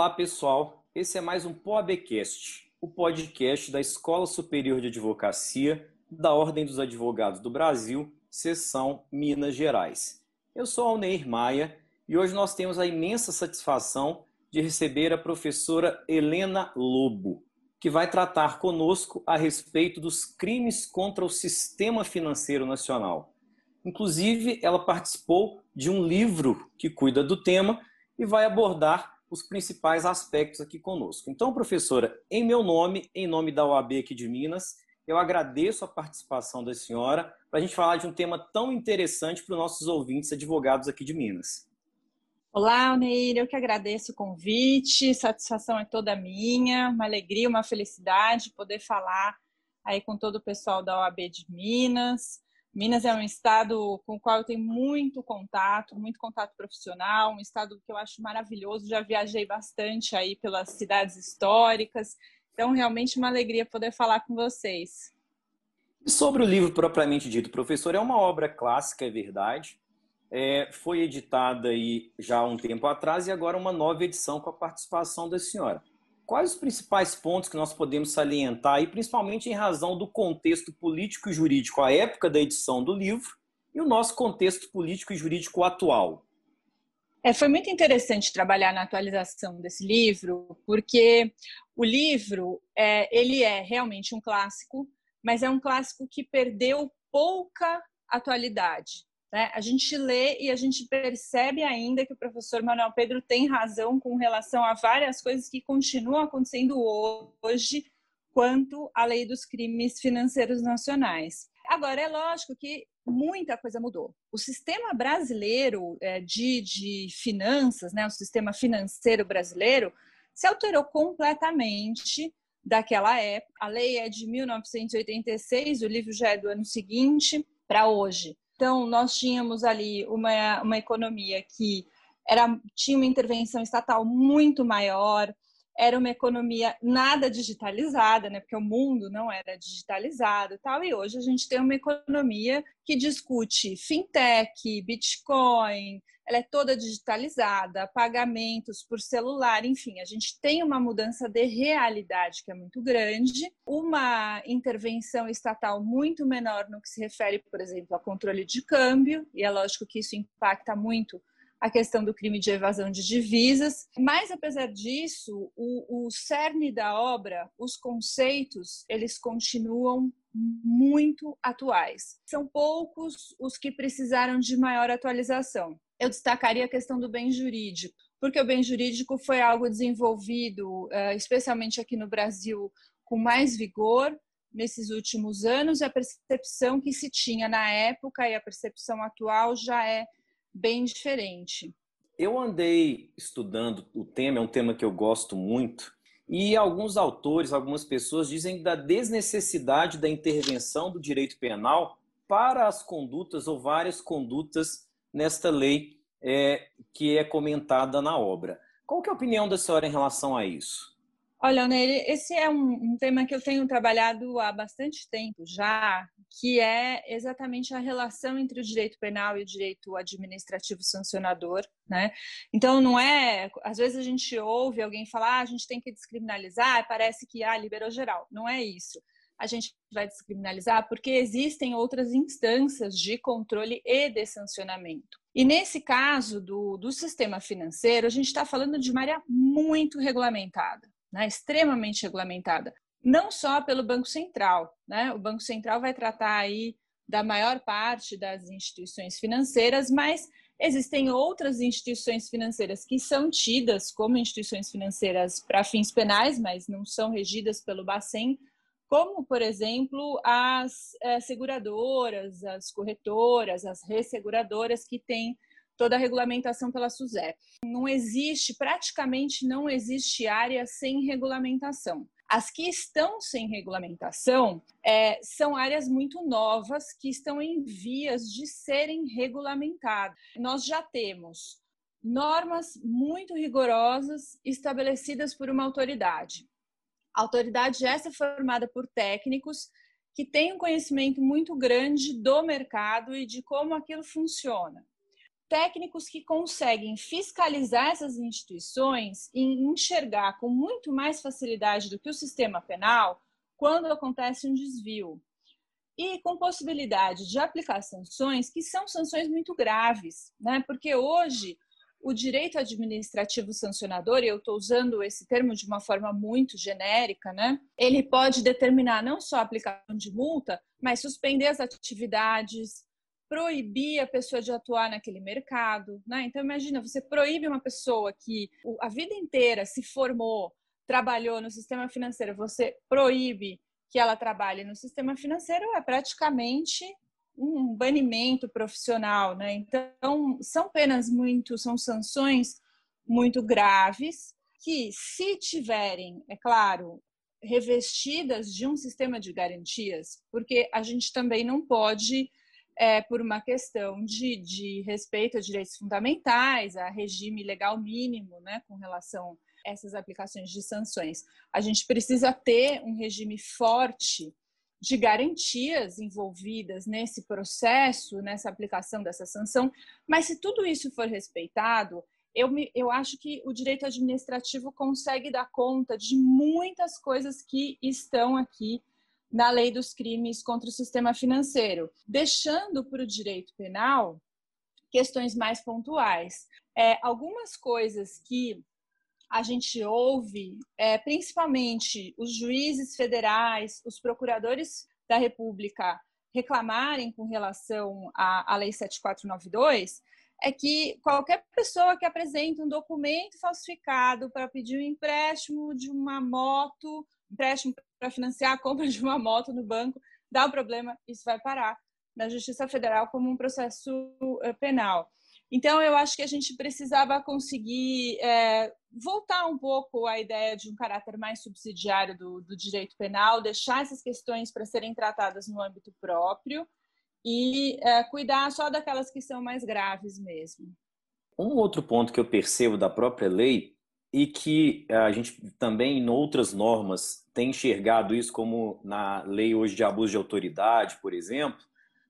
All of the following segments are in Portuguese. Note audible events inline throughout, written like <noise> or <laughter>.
Olá, pessoal. Esse é mais um POABcast, o podcast da Escola Superior de Advocacia da Ordem dos Advogados do Brasil, seção Minas Gerais. Eu sou Alneir Maia e hoje nós temos a imensa satisfação de receber a professora Helena Lobo, que vai tratar conosco a respeito dos crimes contra o sistema financeiro nacional. Inclusive, ela participou de um livro que cuida do tema e vai abordar os principais aspectos aqui conosco. Então, professora, em meu nome, em nome da OAB aqui de Minas, eu agradeço a participação da senhora para a gente falar de um tema tão interessante para os nossos ouvintes advogados aqui de Minas. Olá, Alneir, eu que agradeço o convite, satisfação é toda minha, uma alegria, uma felicidade poder falar aí com todo o pessoal da OAB de Minas. Minas é um estado com o qual eu tenho muito contato, muito contato profissional, um estado que eu acho maravilhoso, já viajei bastante aí pelas cidades históricas, então realmente uma alegria poder falar com vocês. Sobre o livro propriamente dito, professor, é uma obra clássica, é verdade, é, foi editada aí já há um tempo atrás e agora uma nova edição com a participação da senhora. Quais os principais pontos que nós podemos salientar, e principalmente em razão do contexto político e jurídico à época da edição do livro e o nosso contexto político e jurídico atual? É, foi muito interessante trabalhar na atualização desse livro, porque o livro é, ele é realmente um clássico, mas é um clássico que perdeu pouca atualidade. Né? A gente lê e a gente percebe ainda que o professor Manuel Pedro tem razão com relação a várias coisas que continuam acontecendo hoje quanto à lei dos crimes financeiros nacionais. Agora, é lógico que muita coisa mudou. O sistema brasileiro é, de, de finanças, né, o sistema financeiro brasileiro, se alterou completamente daquela época. A lei é de 1986, o livro já é do ano seguinte para hoje. Então, nós tínhamos ali uma, uma economia que era, tinha uma intervenção estatal muito maior, era uma economia nada digitalizada, né? Porque o mundo não era digitalizado tal. E hoje a gente tem uma economia que discute fintech, Bitcoin, ela é toda digitalizada, pagamentos por celular, enfim, a gente tem uma mudança de realidade que é muito grande, uma intervenção estatal muito menor no que se refere, por exemplo, a controle de câmbio, e é lógico que isso impacta muito a questão do crime de evasão de divisas. Mas, apesar disso, o, o cerne da obra, os conceitos, eles continuam muito atuais. São poucos os que precisaram de maior atualização. Eu destacaria a questão do bem jurídico, porque o bem jurídico foi algo desenvolvido, eh, especialmente aqui no Brasil, com mais vigor nesses últimos anos, e a percepção que se tinha na época e a percepção atual já é bem diferente. Eu andei estudando o tema, é um tema que eu gosto muito, e alguns autores, algumas pessoas dizem da desnecessidade da intervenção do direito penal para as condutas ou várias condutas nesta lei é, que é comentada na obra. Qual é a opinião da senhora em relação a isso? Olha, Nery, esse é um, um, tema que eu tenho trabalhado há bastante tempo já, que é exatamente a relação entre o direito penal e o direito administrativo sancionador, né? Então, não é... Às vezes a gente ouve alguém falar, ah, a gente tem que descriminalizar, parece que, ah, liberou geral. Não é isso. A gente vai descriminalizar porque existem outras instâncias de controle e de sancionamento. E nesse caso do, do sistema financeiro, a gente está falando de uma área muito regulamentada né, extremamente regulamentada, não só pelo Banco Central. Né? O Banco Central vai tratar aí da maior parte das instituições financeiras, mas existem outras instituições financeiras que são tidas como instituições financeiras para fins penais, mas não são regidas pelo Bacen, como, por exemplo, as é, seguradoras, as corretoras, as resseguradoras que têm toda a regulamentação pela SUSEP. Não existe, praticamente não existe área sem regulamentação. As que estão sem regulamentação é, são áreas muito novas que estão em vias de serem regulamentadas. Nós já temos normas muito rigorosas estabelecidas por uma autoridade. A autoridade essa é formada por técnicos que têm um conhecimento muito grande do mercado e de como aquilo funciona. Técnicos que conseguem fiscalizar essas instituições e enxergar com muito mais facilidade do que o sistema penal quando acontece um desvio. E com possibilidade de aplicar sanções que são sanções muito graves, né? Porque hoje o direito administrativo sancionador, e eu estou usando esse termo de uma forma muito genérica, né? Ele pode determinar não só a aplicação de multa, mas suspender as atividades, proibir a pessoa de atuar naquele mercado, né? Então imagina, você proíbe uma pessoa que a vida inteira se formou, trabalhou no sistema financeiro, você proíbe que ela trabalhe no sistema financeiro, é praticamente um banimento profissional, né? Então são penas muito, são sanções muito graves que, se tiverem, é claro, revestidas de um sistema de garantias, porque a gente também não pode é, por uma questão de, de respeito a direitos fundamentais, a regime legal mínimo, né, com relação a essas aplicações de sanções. A gente precisa ter um regime forte de garantias envolvidas nesse processo, nessa aplicação dessa sanção, mas se tudo isso for respeitado, eu, me, eu acho que o direito administrativo consegue dar conta de muitas coisas que estão aqui na lei dos crimes contra o sistema financeiro, deixando para o direito penal questões mais pontuais. É, algumas coisas que a gente ouve, é, principalmente os juízes federais, os procuradores da República reclamarem com relação à, à Lei 7492, é que qualquer pessoa que apresenta um documento falsificado para pedir um empréstimo de uma moto, empréstimo para financiar a compra de uma moto no banco, dá um problema, isso vai parar na Justiça Federal como um processo eh, penal. Então, eu acho que a gente precisava conseguir é, voltar um pouco à ideia de um caráter mais subsidiário do, do direito penal, deixar essas questões para serem tratadas no âmbito próprio e é, cuidar só daquelas que são mais graves mesmo. Um outro ponto que eu percebo da própria lei e que a gente também em outras normas tem enxergado isso como na lei hoje de abuso de autoridade, por exemplo,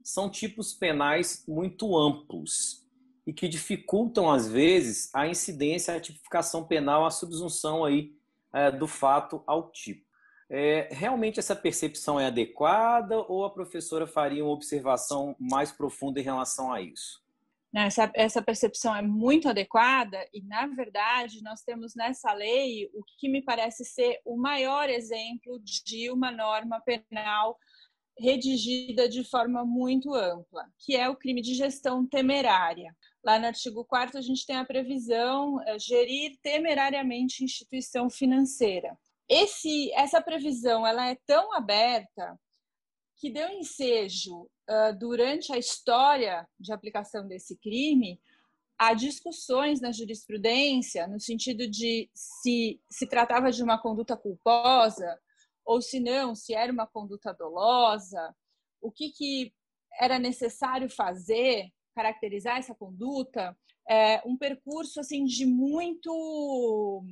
são tipos penais muito amplos e que dificultam às vezes a incidência, a tipificação penal, a subsunção aí é, do fato ao tipo. É, realmente essa percepção é adequada ou a professora faria uma observação mais profunda em relação a isso? Essa, essa percepção é muito adequada e, na verdade, nós temos nessa lei o que me parece ser o maior exemplo de uma norma penal redigida de forma muito ampla, que é o crime de gestão temerária. Lá no artigo 4 a gente tem a previsão é, gerir temerariamente instituição financeira. Esse, essa previsão ela é tão aberta que deu ensejo uh, durante a história de aplicação desse crime a discussões na jurisprudência no sentido de se se tratava de uma conduta culposa ou se não, se era uma conduta dolosa, o que, que era necessário fazer, caracterizar essa conduta, é um percurso assim de muito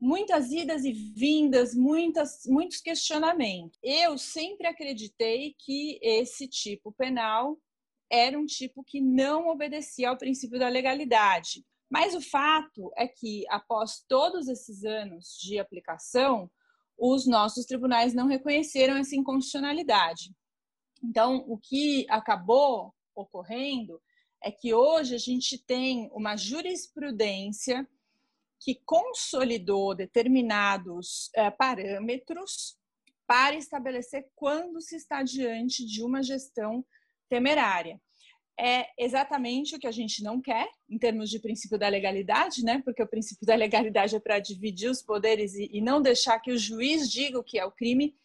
muitas idas e vindas, muitas, muitos questionamentos. Eu sempre acreditei que esse tipo penal era um tipo que não obedecia ao princípio da legalidade. Mas o fato é que, após todos esses anos de aplicação, os nossos tribunais não reconheceram essa inconstitucionalidade. Então, o que acabou ocorrendo é que hoje a gente tem uma jurisprudência que consolidou determinados é, parâmetros para estabelecer quando se está diante de uma gestão temerária. É exatamente o que a gente não quer, em termos de princípio da legalidade, né? porque o princípio da legalidade é para dividir os poderes e, e não deixar que o juiz diga o que é o crime,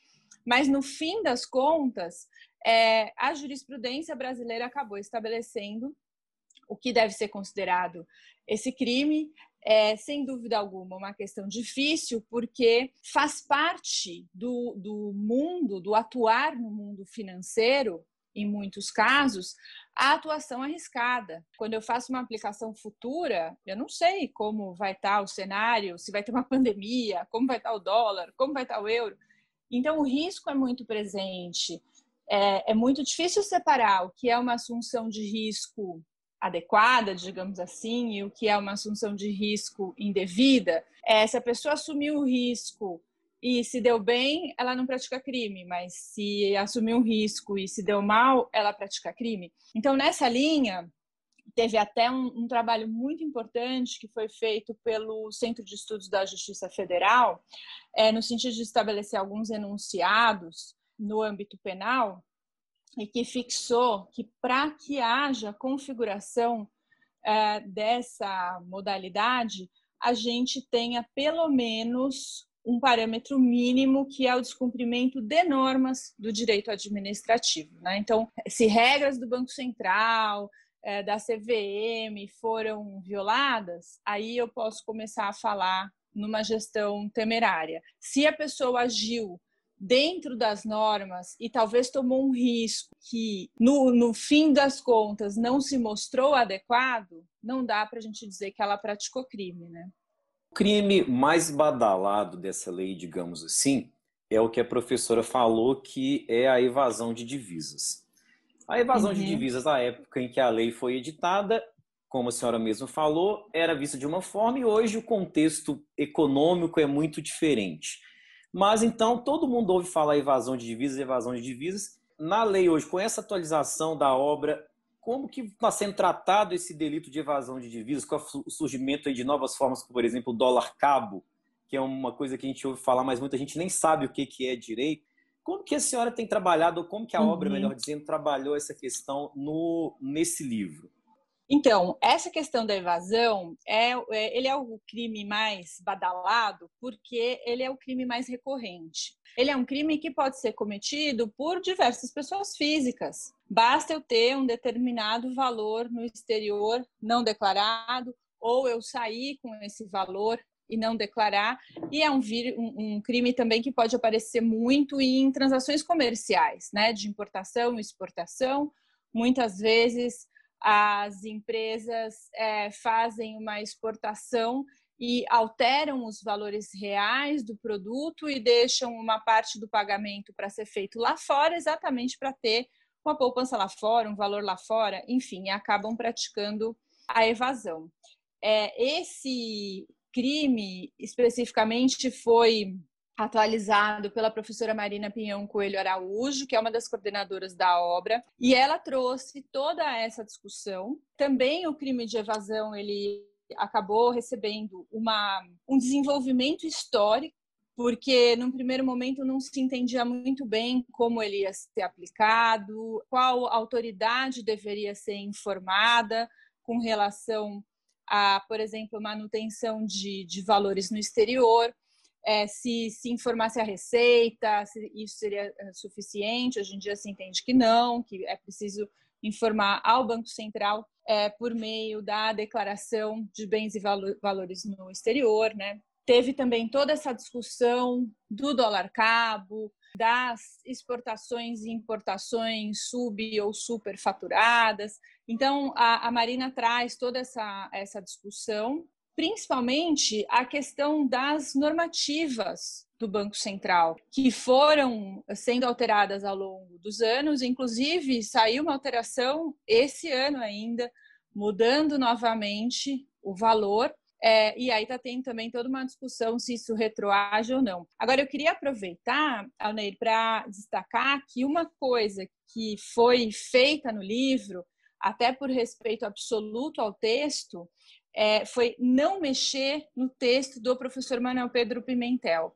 mas no fim das contas, é, a jurisprudência brasileira acabou estabelecendo o que deve ser considerado esse crime, é, sem dúvida alguma, uma questão difícil, porque faz parte do, do mundo, do atuar no mundo financeiro, em muitos casos, a atuação arriscada. Quando eu faço uma aplicação futura, eu não sei como vai estar o cenário, se vai ter uma <laughs> pandemia, como vai estar o dólar, como vai estar o euro. Então, o risco é muito presente. É, é muito difícil separar o que é uma assunção de risco adequada, digamos assim, e o que é uma assunção de risco indevida, é se a pessoa assumiu o risco e se deu bem, ela não pratica crime, mas se assumiu um risco e se deu mal, ela pratica crime. Então, nessa linha, teve até um, um, trabalho muito importante que foi feito pelo Centro de Estudos da Justiça Federal, é, no sentido de estabelecer alguns enunciados no âmbito penal, e que fixou que para que haja configuração é, dessa modalidade, a gente tenha pelo menos um parâmetro mínimo que é o descumprimento de normas do direito administrativo. Né? Então, se regras do Banco Central, é, da CVM foram violadas, aí eu posso começar a falar numa gestão temerária. Se a pessoa agiu dentro das normas e talvez tomou um risco que, no, no fim das contas, não se mostrou adequado, não dá para a gente dizer que ela praticou crime, né? O crime mais badalado dessa lei, digamos assim, é o que a professora falou, que é a evasão de divisas. A evasão uhum. de divisas, na época em que a lei foi editada, como a senhora mesmo falou, era vista de uma forma e hoje o contexto econômico é muito diferente. Mas então todo mundo ouve falar evasão de divisas, evasão de divisas. Na lei hoje, com essa atualização da obra, como que está sendo tratado esse delito de evasão de divisas, com o surgimento de novas formas, como por exemplo o dólar cabo, que é uma coisa que a gente ouve falar, mas muita gente nem sabe o que, que é direito. Como que a senhora tem trabalhado, ou como que a uhum. obra, melhor dizendo, trabalhou essa questão no, nesse livro? Então, essa questão da evasão, é, é, ele é o crime mais badalado porque ele é o crime mais recorrente. Ele é um crime que pode ser cometido por diversas pessoas físicas. Basta eu ter um determinado valor no exterior não declarado, ou eu sair com esse valor e não declarar. E é um, um, um, crime também que pode aparecer muito em transações comerciais, né, de importação e exportação. Muitas vezes as empresas é, fazem uma exportação e alteram os valores reais do produto e deixam uma parte do pagamento para ser feito lá fora, exatamente para ter uma poupança lá fora, um valor lá fora, enfim, acabam praticando a evasão. É, esse crime especificamente foi atualizado pela professora Marina Pinhão Coelho Araújo, que é uma das coordenadoras da obra, e ela trouxe toda essa discussão. Também o crime de evasão, ele acabou recebendo uma, um desenvolvimento histórico, porque num primeiro momento não se entendia muito bem como ele ia ser aplicado, qual autoridade deveria ser informada com relação a, por exemplo, manutenção de, de valores no exterior é, se, se informasse a receita, se isso seria é, suficiente. Hoje em dia se entende que não, que é preciso informar ao Banco Central é, por meio da declaração de bens e valores no exterior, né? Teve também toda essa discussão do dólar cabo, das exportações e importações sub ou superfaturadas. Então, a, a Marina traz toda essa, essa discussão principalmente a questão das normativas do Banco Central, que foram sendo alteradas ao longo dos anos, inclusive saiu uma alteração esse ano ainda, mudando novamente o valor. É, e aí está tendo também toda uma discussão se isso retroage ou não. Agora, eu queria aproveitar, Alneir, para destacar que uma coisa que foi feita no livro, até por respeito absoluto ao texto, é, foi não mexer no texto do professor Manuel Pedro Pimentel.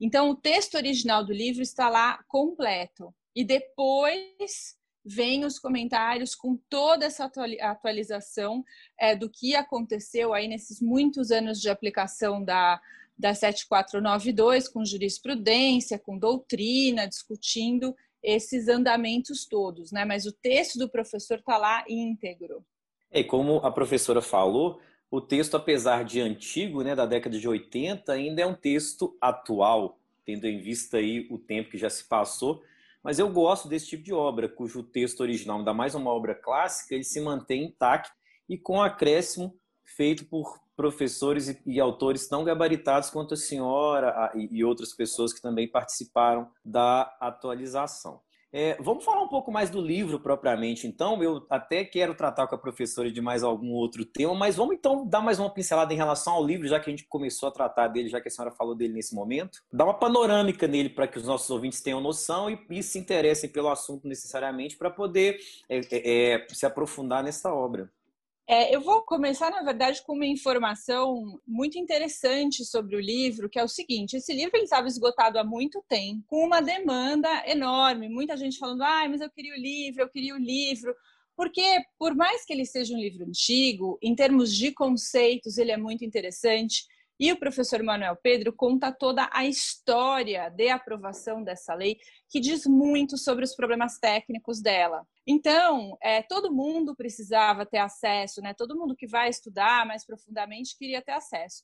Então, o texto original do livro está lá completo. E depois vem os comentários com toda essa atualização é, do que aconteceu aí nesses muitos anos de aplicação da, da 7492, com jurisprudência, com doutrina, discutindo esses andamentos todos, né? Mas o texto do professor está lá íntegro. E como a professora falou, o texto, apesar de antigo, né, da década de 80, ainda é um texto atual, tendo em vista aí o tempo que já se passou. Mas eu gosto desse tipo de obra, cujo texto original, ainda mais uma obra clássica, ele se mantém intacto e com acréscimo feito por professores e, autores tão gabaritados quanto a senhora e outras pessoas que também participaram da atualização. É, vamos falar um pouco mais do livro propriamente, então. Eu até quero tratar com a professora de mais algum outro tema, mas vamos então dar mais uma pincelada em relação ao livro, já que a gente começou a tratar dele, já que a senhora falou dele nesse momento. Dar uma panorâmica nele para que os nossos ouvintes tenham noção e, e se interessem pelo assunto necessariamente para poder é, é, é, se aprofundar nessa obra. É, eu vou começar, na verdade, com uma informação muito interessante sobre o livro, que é o seguinte: esse livro ele estava esgotado há muito tempo, com uma demanda enorme, muita gente falando, ah, mas eu queria o livro, eu queria o livro. Porque, por mais que ele seja um livro antigo, em termos de conceitos, ele é muito interessante. E o professor Manuel Pedro conta toda a história de aprovação dessa lei, que diz muito sobre os problemas técnicos dela. Então, é, todo mundo precisava ter acesso, né? todo mundo que vai estudar mais profundamente queria ter acesso.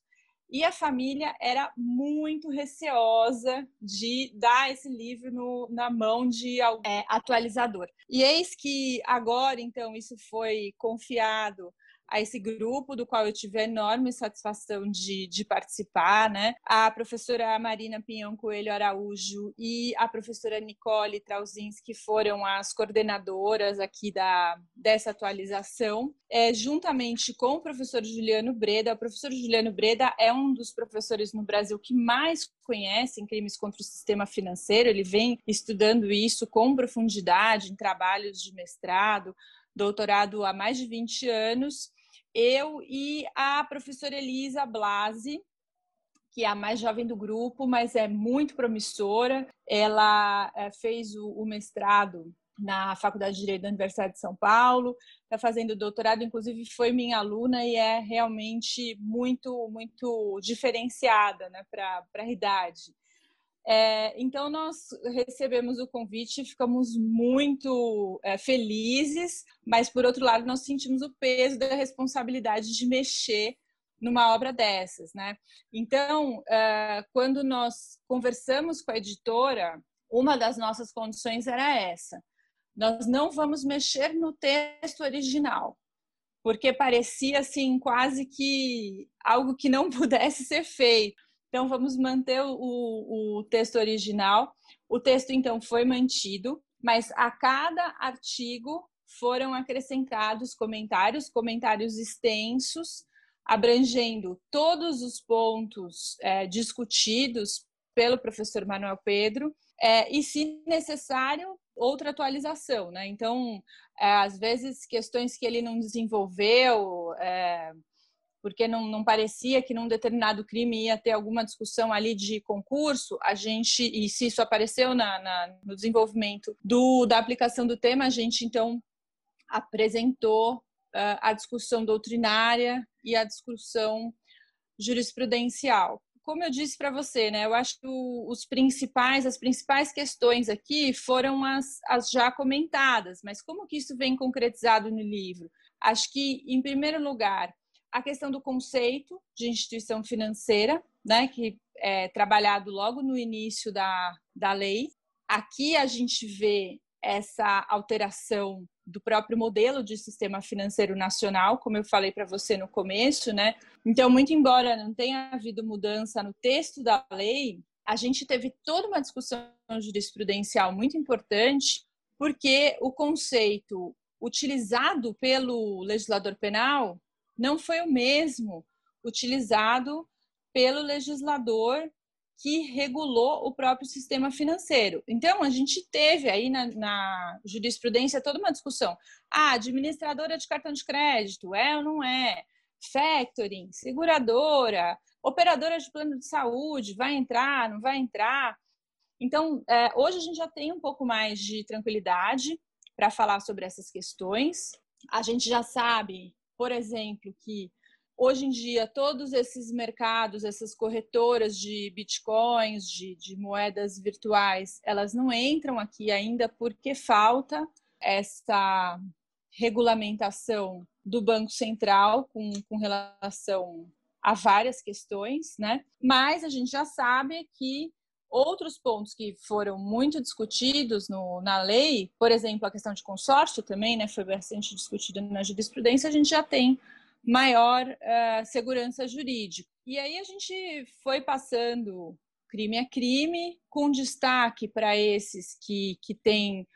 E a família era muito receosa de dar esse livro no, na mão de é, atualizador. E eis que agora, então, isso foi confiado a esse grupo, do qual eu tive enorme satisfação de, de participar, né? A professora Marina Pinhão Coelho Araújo e a professora Nicole Trauzinski foram as coordenadoras aqui da, dessa atualização, é, juntamente com o professor Juliano Breda. O professor Juliano Breda é um dos professores no Brasil que mais conhecem crimes contra o sistema financeiro, ele vem estudando isso com profundidade em trabalhos de mestrado, doutorado há mais de 20 anos eu e a professora Elisa Blasi, que é a mais jovem do grupo, mas é muito promissora. Ela é, fez o, o, mestrado na Faculdade de Direito da Universidade de São Paulo, está fazendo doutorado, inclusive foi minha aluna e é realmente muito, muito diferenciada né, para a idade. É, então, nós recebemos o convite, ficamos muito é, felizes, mas, por outro lado, nós sentimos o peso da responsabilidade de mexer numa obra dessas, né? Então, é, quando nós conversamos com a editora, uma das nossas condições era essa: nós não vamos mexer no texto original, porque parecia assim quase que algo que não <laughs> pudesse ser feito. Então, vamos manter o, o texto original. O texto, então, foi mantido, mas a cada artigo foram acrescentados comentários, comentários extensos, abrangendo todos os pontos é, discutidos pelo professor Manuel Pedro, é, e, se necessário, outra atualização. Né? Então, é, às vezes, questões que ele não desenvolveu, é, porque não, não parecia que num determinado crime ia ter alguma discussão ali de concurso, a gente, e se isso apareceu na, na, no desenvolvimento do, da aplicação do tema, a gente então apresentou uh, a discussão doutrinária e a discussão jurisprudencial. Como eu disse para você, né, eu acho que os principais, as principais questões aqui foram as, as já comentadas, mas como que isso vem concretizado no livro? Acho que, em primeiro lugar, a questão do conceito de instituição financeira, né, que é trabalhado logo no início da, da lei. Aqui a gente vê essa alteração do próprio modelo de sistema financeiro nacional, como eu falei para você no começo, né? Então, muito embora não tenha havido mudança no texto da lei, a gente teve toda uma discussão jurisprudencial muito importante, porque o conceito utilizado pelo legislador penal não foi o mesmo utilizado pelo legislador que regulou o próprio sistema financeiro. Então, a gente teve aí na, na, jurisprudência toda uma discussão. Ah, administradora de cartão de crédito, é ou não é? Factoring, seguradora, operadora de plano de saúde, vai entrar, não vai entrar? Então, é, hoje a gente já tem um pouco mais de tranquilidade para falar sobre essas questões. A gente já sabe por exemplo, que hoje em dia todos esses mercados, essas corretoras de bitcoins, de, de moedas virtuais, elas não entram aqui ainda porque falta essa regulamentação do Banco Central com, com relação a várias questões, né? Mas a gente já sabe que outros pontos que foram muito discutidos no, na lei, por exemplo, a questão de consórcio também, né, foi bastante discutida na jurisprudência, a gente já tem maior uh, segurança jurídica. E aí a gente foi passando crime a crime, com destaque para esses que, que têm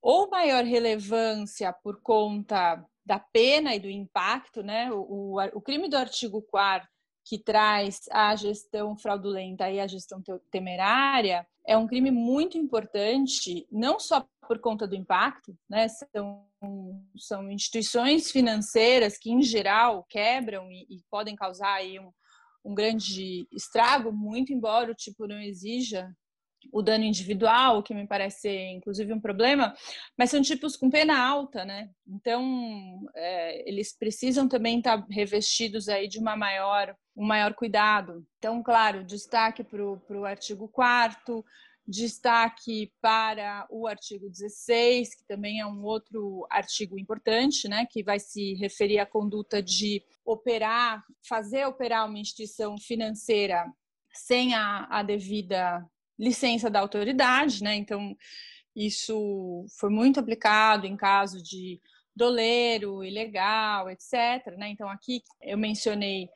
ou maior relevância por conta da pena e do impacto, né? O, o, o crime do artigo 4 que traz a gestão fraudulenta e a gestão temerária é um crime muito importante, não só por conta do impacto, né? São, são instituições financeiras que, em geral, quebram e, e podem causar aí um, um grande estrago, muito embora o tipo não exija o dano individual, que me parece ser, inclusive, um problema, mas são tipos com pena alta, né? Então, é, eles precisam também estar revestidos aí de uma maior, um maior cuidado. Então, claro, destaque para o artigo 4 destaque para o artigo 16, que também é um outro artigo importante, né, que vai se referir à conduta de operar, fazer operar uma instituição financeira sem a, a devida licença da autoridade, né? Então, isso foi muito aplicado em caso de doleiro, ilegal, etc. Né? Então, aqui eu mencionei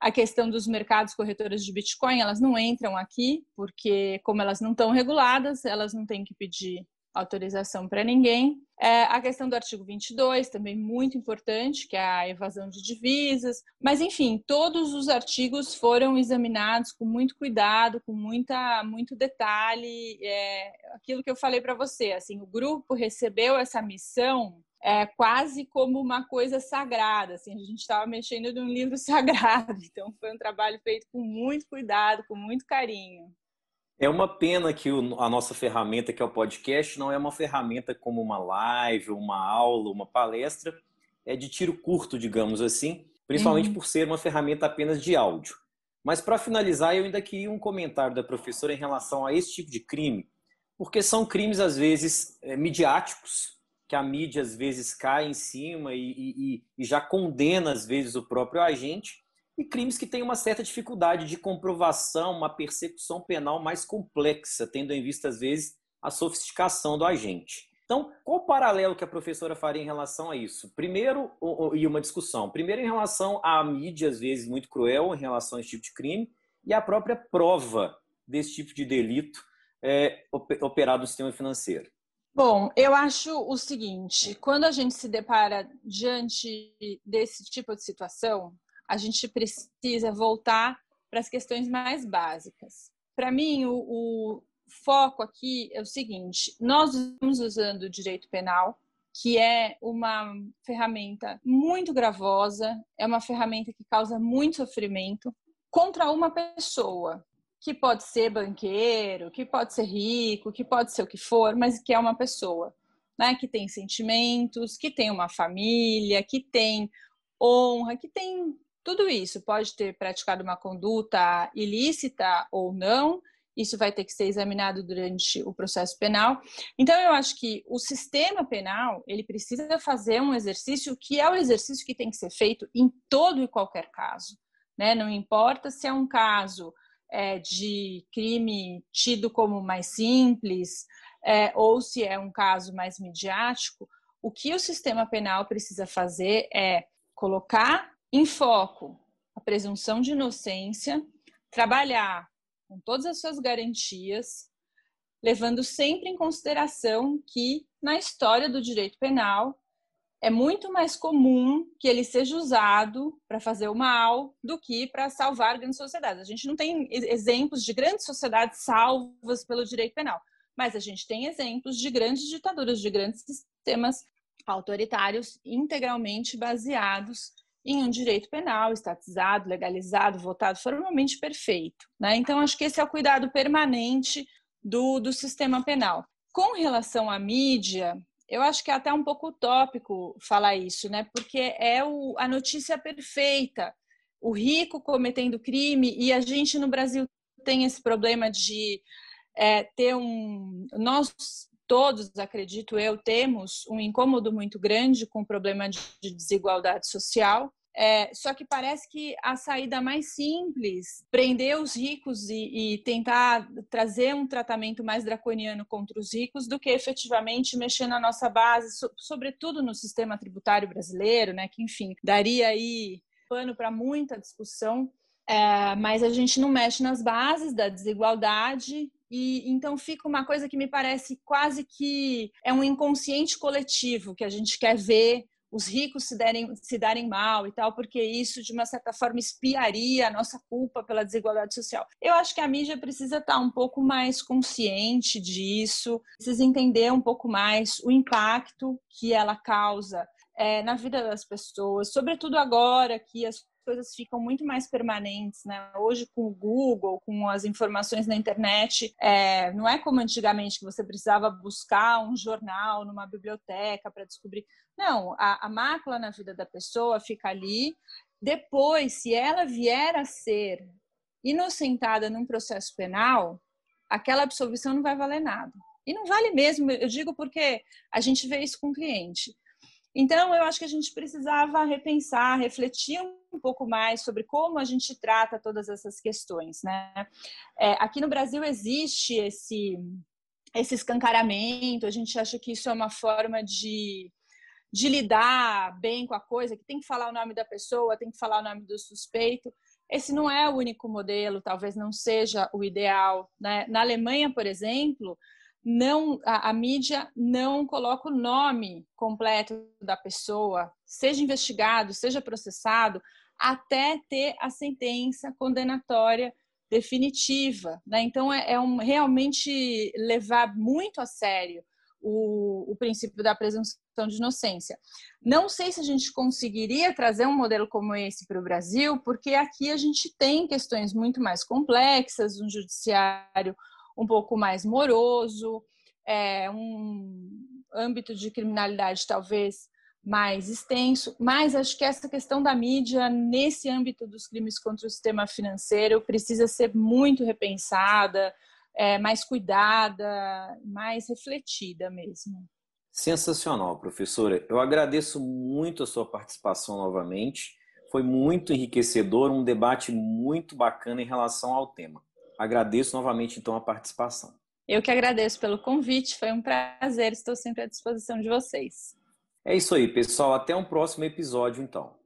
a questão dos mercados corretoras de Bitcoin, elas não entram aqui, porque, como elas não estão reguladas, elas não têm que pedir autorização para ninguém. É, a questão do artigo 22, também muito importante, que é a evasão de divisas. Mas, enfim, todos os artigos foram examinados com muito cuidado, com muita, muito detalhe. É, aquilo que eu falei para você, assim, o grupo recebeu essa missão é quase como uma coisa sagrada, assim, a gente estava mexendo num livro <laughs> sagrado, então foi um trabalho feito com muito cuidado, com muito carinho. É uma pena que a nossa ferramenta, que é o podcast, não é uma ferramenta como uma live, uma aula, uma palestra, é de tiro curto, digamos assim, principalmente uhum. por ser uma ferramenta apenas de áudio. Mas para finalizar, eu ainda queria um comentário da professora em relação a esse tipo de crime, porque são crimes às vezes é, midiáticos, que a mídia às vezes cai em cima e, e, e já condena às vezes o próprio agente, e crimes que têm uma certa dificuldade de comprovação, uma persecução penal mais complexa, tendo em vista, às vezes, a sofisticação do agente. Então, qual o paralelo que a professora faria em relação a isso? Primeiro, e uma discussão. Primeiro, em relação à mídia, às vezes, muito cruel em relação a esse tipo de crime, e a própria prova desse tipo de delito é, operado no sistema financeiro. Bom, eu acho o seguinte: quando a gente se depara diante desse tipo de situação, a gente precisa voltar para as questões mais básicas. Para mim, o, o foco aqui é o seguinte: nós estamos usando o direito penal, que é uma ferramenta muito gravosa, é uma ferramenta que causa muito sofrimento contra uma pessoa, que pode ser banqueiro, que pode ser rico, que pode ser o que for, mas que é uma pessoa, né, que tem sentimentos, que tem uma família, que tem honra, que tem tudo isso pode ter praticado uma conduta ilícita ou não, isso vai ter que ser examinado durante o processo penal. Então, eu acho que o sistema penal ele precisa fazer um exercício que é o exercício que tem que ser feito em todo e qualquer caso. Né? Não importa se é um caso é, de crime tido como mais simples é, ou se é um caso mais midiático, o que o sistema penal precisa fazer é colocar em foco a presunção de inocência, trabalhar com todas as suas garantias, levando sempre em consideração que na história do direito penal é muito mais comum que ele seja usado para fazer o mal do que para salvar grandes sociedades. A gente não tem exemplos de grandes sociedades salvas pelo direito penal, mas a gente tem exemplos de grandes ditaduras, de grandes sistemas autoritários integralmente baseados em um direito penal estatizado, legalizado, votado, formalmente perfeito. Né? Então, acho que esse é o cuidado permanente do, do sistema penal. Com relação à mídia, eu acho que é até um pouco utópico falar isso, né? porque é o, a notícia perfeita. O rico cometendo crime, e a gente no Brasil tem esse problema de é, ter um. Nós todos, acredito eu, temos um incômodo muito grande com o problema de desigualdade social. É, só que parece que a saída mais simples, prender os ricos e, e, tentar trazer um tratamento mais draconiano contra os ricos, do que efetivamente mexer na nossa base, so, sobretudo no sistema tributário brasileiro, né? Que enfim daria aí pano para muita discussão. É, mas a gente não mexe nas bases da desigualdade e então fica uma coisa que me parece quase que é um inconsciente coletivo que a gente quer ver os ricos se, derem, se darem mal e tal, porque isso, de uma certa forma, espiaria a nossa culpa pela desigualdade social. Eu acho que a mídia precisa estar um pouco mais consciente disso, precisa entender um pouco mais o impacto que ela causa é, na vida das pessoas, sobretudo agora que as coisas ficam muito mais permanentes, né? Hoje com o Google, com as informações na internet, é, não é como antigamente que você precisava buscar um jornal numa biblioteca para descobrir. Não, a, a mácula na vida da pessoa fica ali. Depois, se ela vier a ser inocentada num processo penal, aquela absolvição não vai valer nada. E não vale mesmo, eu digo porque a gente vê isso com o cliente. Então, eu acho que a gente precisava repensar, refletir um pouco mais sobre como a gente trata todas essas questões. Né? É, aqui no Brasil existe esse, esse escancaramento, a gente acha que isso é uma forma de, de lidar bem com a coisa, que tem que falar o nome da pessoa, tem que falar o nome do suspeito. Esse não é o único modelo, talvez não seja o ideal. Né? Na Alemanha, por exemplo, não a, a, mídia não coloca o nome completo da pessoa, seja investigado, seja processado, até ter a sentença condenatória definitiva. Né? Então, é, é um, realmente levar muito a sério o, o, princípio da presunção de inocência. Não sei se a gente conseguiria trazer um modelo como esse para o Brasil, porque aqui a gente tem questões muito mais complexas, um judiciário um pouco mais moroso, é, um âmbito de criminalidade talvez mais extenso, mas acho que essa questão da mídia nesse âmbito dos crimes contra o sistema financeiro precisa ser muito repensada, é, mais cuidada, mais refletida mesmo. Sensacional, professora. Eu agradeço muito a sua participação novamente. Foi muito enriquecedor, um debate muito bacana em relação ao tema. Agradeço novamente, então, a participação. Eu que agradeço pelo convite, foi um prazer, estou sempre à disposição de vocês. É isso aí, pessoal. Até um próximo episódio, então.